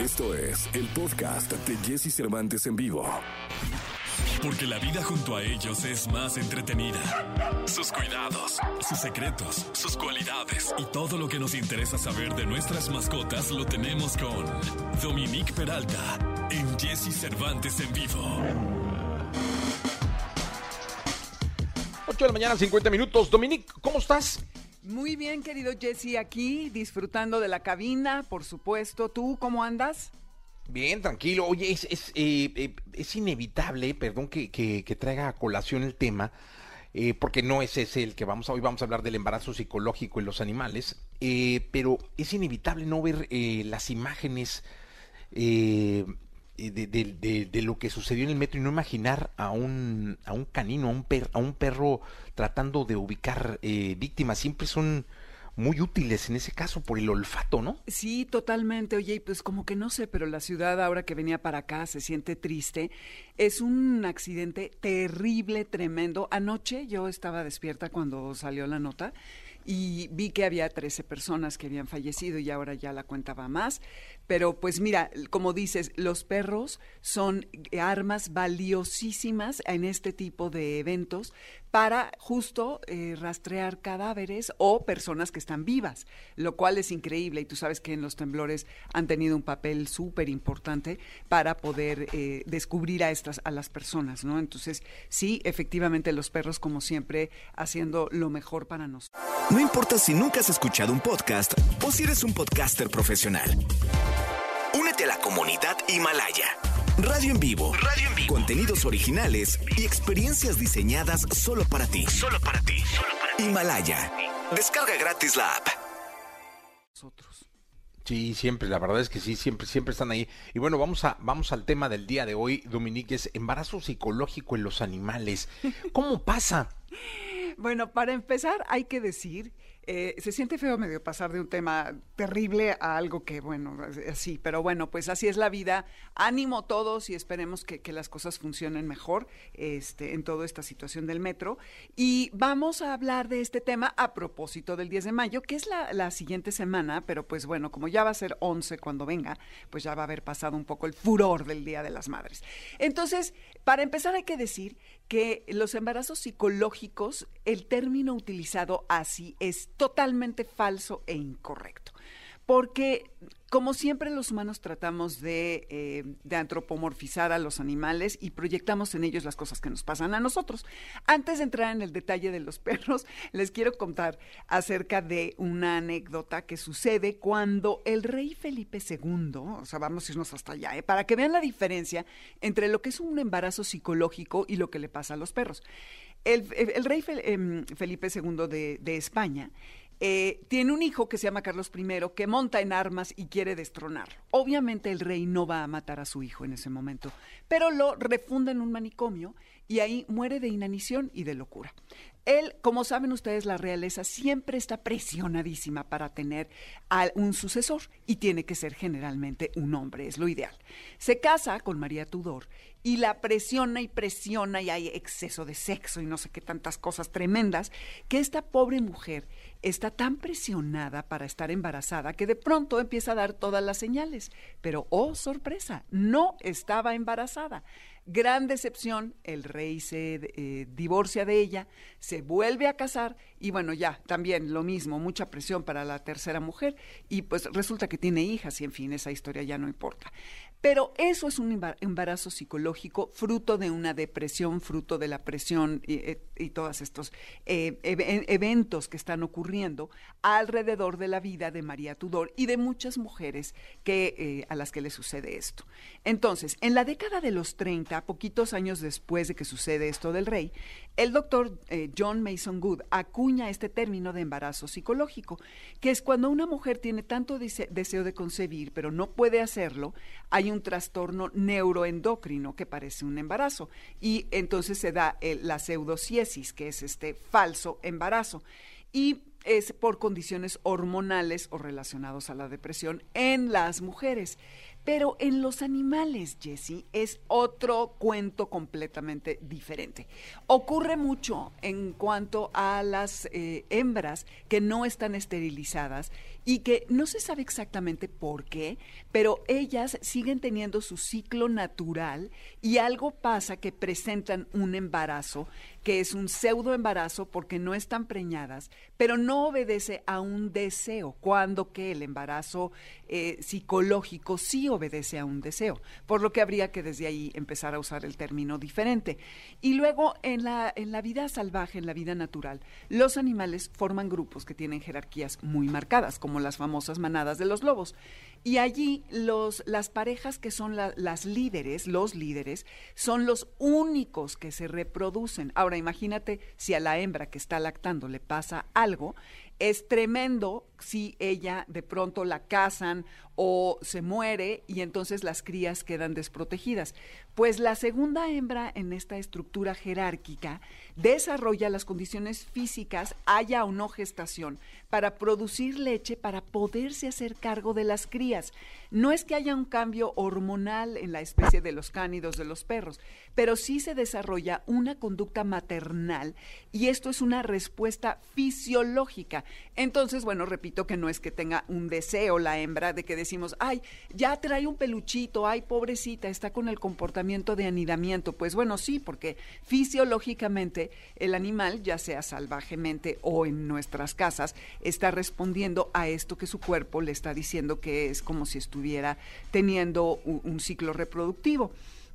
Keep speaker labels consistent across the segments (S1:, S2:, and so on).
S1: Esto es el podcast de Jesse Cervantes en vivo. Porque la vida junto a ellos es más entretenida. Sus cuidados, sus secretos, sus cualidades y todo lo que nos interesa saber de nuestras mascotas lo tenemos con Dominique Peralta en Jesse Cervantes en vivo.
S2: 8 de la mañana, 50 minutos. Dominique, ¿cómo estás?
S3: Muy bien, querido Jesse, aquí disfrutando de la cabina, por supuesto. ¿Tú cómo andas?
S2: Bien, tranquilo. Oye, es, es, eh, eh, es inevitable, perdón que, que, traiga a colación el tema, eh, porque no es ese el que vamos a hoy, vamos a hablar del embarazo psicológico en los animales, eh, pero es inevitable no ver las imágenes de, de, de, lo que sucedió en el metro y no imaginar a un, a un canino, a un, per, a un perro tratando de ubicar víctimas. Siempre son muy útiles en ese caso por el olfato, ¿no?
S3: Sí, totalmente. Oye, pues como que no sé, pero la ciudad ahora que venía para acá se siente triste. Es un accidente terrible, tremendo. Anoche yo estaba despierta cuando salió la nota y vi que había 13 personas que habían fallecido y ahora ya la cuenta va más. Pero pues mira, como dices, los perros son armas valiosísimas en este tipo de eventos para justo eh, rastrear cadáveres o personas que están vivas, lo cual es increíble y tú sabes que en los temblores han tenido un papel súper importante para poder eh, descubrir a estas a las personas, ¿no? Entonces sí, efectivamente los perros como siempre haciendo lo mejor para nosotros.
S1: No importa si nunca has escuchado un podcast o si eres un podcaster profesional. Únete a la comunidad Himalaya. Radio en vivo. Radio en vivo. Contenidos originales y experiencias diseñadas solo para ti. Solo para ti. Solo para ti. Himalaya. Descarga gratis la app.
S2: Nosotros. Sí, siempre, la verdad es que sí, siempre, siempre están ahí. Y bueno, vamos a, vamos al tema del día de hoy, Dominique, es embarazo psicológico en los animales. ¿Cómo pasa?
S3: Bueno, para empezar, hay que decir eh, se siente feo medio pasar de un tema terrible a algo que, bueno, así, pero bueno, pues así es la vida. Ánimo todos y esperemos que, que, las cosas funcionen mejor este, en toda esta situación del metro. Y vamos a hablar de este tema a propósito del 10 de mayo, que es la, la siguiente semana, pero pues bueno, como ya va a ser 11 cuando venga, pues ya va a haber pasado un poco el furor del Día de las Madres. Entonces, para empezar hay que decir que los embarazos psicológicos, el término utilizado así es totalmente falso e incorrecto. Porque, como siempre, los humanos tratamos de, eh, de, antropomorfizar a los animales y proyectamos en ellos las cosas que nos pasan a nosotros. Antes de entrar en el detalle de los perros, les quiero contar acerca de una anécdota que sucede cuando el rey Felipe II, o sea, vamos a irnos hasta allá, ¿eh? para que vean la diferencia entre lo que es un embarazo psicológico y lo que le pasa a los perros. El, rey Felipe II de España eh, tiene un hijo que se llama Carlos I que monta en armas y quiere destronarlo. Obviamente el rey no va a matar a su hijo en ese momento, pero lo refunda en un manicomio y ahí muere de inanición y de locura. Él, como saben ustedes, la realeza siempre está presionadísima para tener a un sucesor y tiene que ser generalmente un hombre, es lo ideal. Se casa con María Tudor y la presiona y presiona y hay exceso de sexo y no sé qué tantas cosas tremendas, que esta pobre mujer está tan presionada para estar embarazada que de pronto empieza a dar todas las señales. Pero, oh, sorpresa, no estaba embarazada. Gran decepción, el rey se eh, divorcia de ella, se vuelve a casar y bueno, ya, también lo mismo, mucha presión para la tercera mujer y pues resulta que tiene hijas y en fin, esa historia ya no importa. Pero eso es un embarazo psicológico fruto de una depresión, fruto de la presión y, eh, todos estos eh, eventos que están ocurriendo alrededor de la vida de María Tudor y de muchas mujeres que, eh, a las que le sucede esto. Entonces, en la década de los 30, poquitos años después de que sucede esto del rey, el doctor John Mason Good acuña este término de embarazo psicológico, que es cuando una mujer tiene tanto deseo de concebir, pero no puede hacerlo, hay un trastorno neuroendocrino que parece un embarazo y entonces se da el, la pseudociesis, que es este falso embarazo. Y es por condiciones hormonales o relacionados a la depresión en las mujeres. Pero en los animales, Jesse, es otro cuento completamente diferente. Ocurre mucho en cuanto a las eh, hembras que no están esterilizadas y que no se sabe exactamente por qué, pero ellas siguen teniendo su ciclo natural y algo pasa que presentan un embarazo, que es un pseudo embarazo porque no están preñadas, pero no obedece a un deseo, cuando que el embarazo eh, psicológico sí obedece a un deseo, por lo que habría que desde ahí empezar a usar el término diferente. Y luego en la, en la vida salvaje, en la vida natural, los animales forman grupos que tienen jerarquías muy marcadas, como las famosas manadas de los lobos. Y allí los, las parejas que son las líderes, los líderes, son los únicos que se reproducen. Ahora imagínate si a la hembra que está lactando le pasa algo, es tremendo si ella de pronto la cazan o se muere y entonces las crías quedan desprotegidas. Pues la segunda hembra en esta estructura jerárquica desarrolla las condiciones físicas, haya o no gestación, para producir leche para poderse hacer cargo de las crías. No es que haya un cambio hormonal en la especie de los cánidos de los perros, pero sí se desarrolla una conducta maternal y esto es una respuesta fisiológica. Entonces, bueno, repito que no es que tenga un deseo la hembra de que decimos, ay, ya trae un peluchito, ay, pobrecita, está con el comportamiento de anidamiento. Pues bueno, sí, porque fisiológicamente el animal, ya sea salvajemente o en nuestras casas, está respondiendo a esto que su cuerpo le está diciendo que es como si estuviera teniendo un, ciclo reproductivo.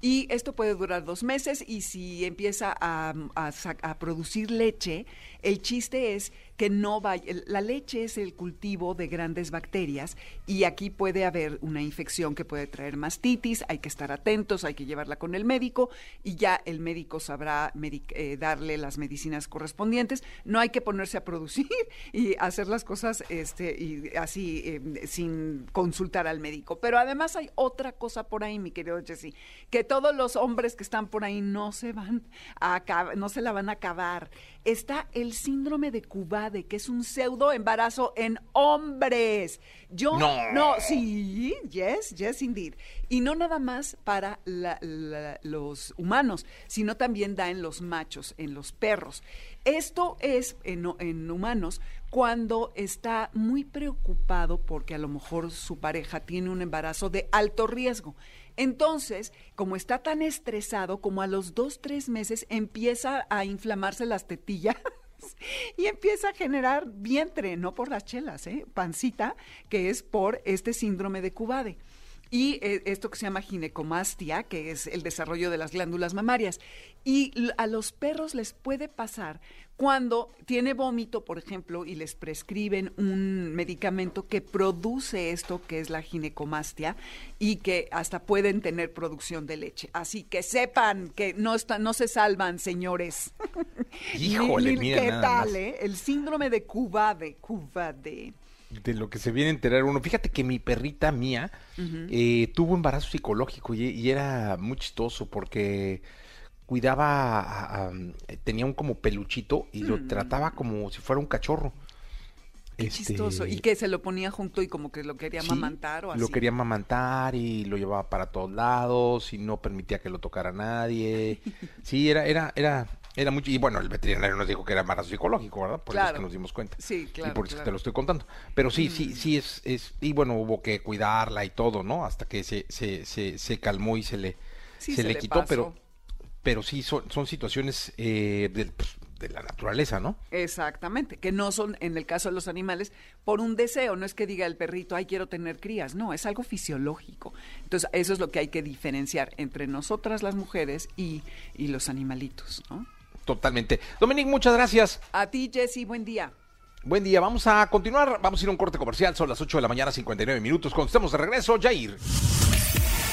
S3: Y esto puede durar dos meses y si empieza a, producir leche, el chiste es que no vaya, la leche es el cultivo de grandes bacterias y aquí puede haber una infección que puede traer mastitis, hay que estar atentos, hay que llevarla con el médico y ya el médico sabrá eh, darle las medicinas correspondientes, no hay que ponerse a producir y hacer las cosas este, y así em, sin consultar al médico. Pero además hay otra cosa por ahí, mi querido Jesse, que todos los hombres que están por ahí no se van a no se la van a acabar. Está el síndrome de Cubade, que es un pseudo embarazo en hombres. Yo no, no sí, yes, yes indeed. Y no nada más para los humanos, sino también da en los machos, en los perros. Esto es en, en humanos cuando está muy preocupado porque a lo mejor su pareja tiene un embarazo de alto riesgo. Entonces, como está tan estresado, como a los dos, tres meses empieza a inflamarse las tetillas y empieza a generar vientre, no por las chelas, ¿eh? pancita, que es por este síndrome de Cubade y eh, esto que se llama ginecomastia, que es el desarrollo de las glándulas mamarias. Y a los perros les puede pasar cuando tiene vómito, por ejemplo, y les prescriben un medicamento que produce esto, que es la ginecomastia, y que hasta pueden tener producción de leche. Así que sepan que no, está, no se salvan, señores.
S2: Híjole, mira
S3: ¿Qué tal, eh? El síndrome de Cubade, Cubade
S2: de lo que se viene a enterar uno. Fíjate que mi perrita mía eh, tuvo embarazo psicológico y, era muy chistoso porque cuidaba, tenía un como peluchito y lo mm. trataba como si fuera un cachorro.
S3: Qué este, chistoso. Y que se lo ponía junto y como que lo quería amamantar o así.
S2: Lo quería amamantar y lo llevaba para todos lados y no permitía que lo tocara nadie. sí, era, era, era, era mucho, y bueno, el veterinario nos dijo que era embarazo psicológico, ¿verdad? Por eso es que nos dimos cuenta.
S3: Sí, claro.
S2: Y por eso te lo estoy contando. Pero sí, sí, mm. sí es, es, y bueno, hubo que cuidarla y todo, ¿no? Hasta que se, se, se, se calmó y se le, se, le, quitó, pero, pero sí son, son situaciones eh, de, pues, de la naturaleza, ¿no?
S3: Exactamente, que no son, en el caso de los animales, por un deseo, no es que diga el perrito, ay, quiero tener crías, no, es algo fisiológico. Entonces, eso es lo que hay que diferenciar entre nosotras las mujeres y, y los animalitos, ¿no?
S2: Totalmente. Dominique, muchas gracias.
S3: A ti, Jesse, buen día.
S2: Buen día, vamos a continuar, vamos a ir a un corte comercial, son las 8 de la mañana, 59 minutos. Cuando estemos de regreso, Jair.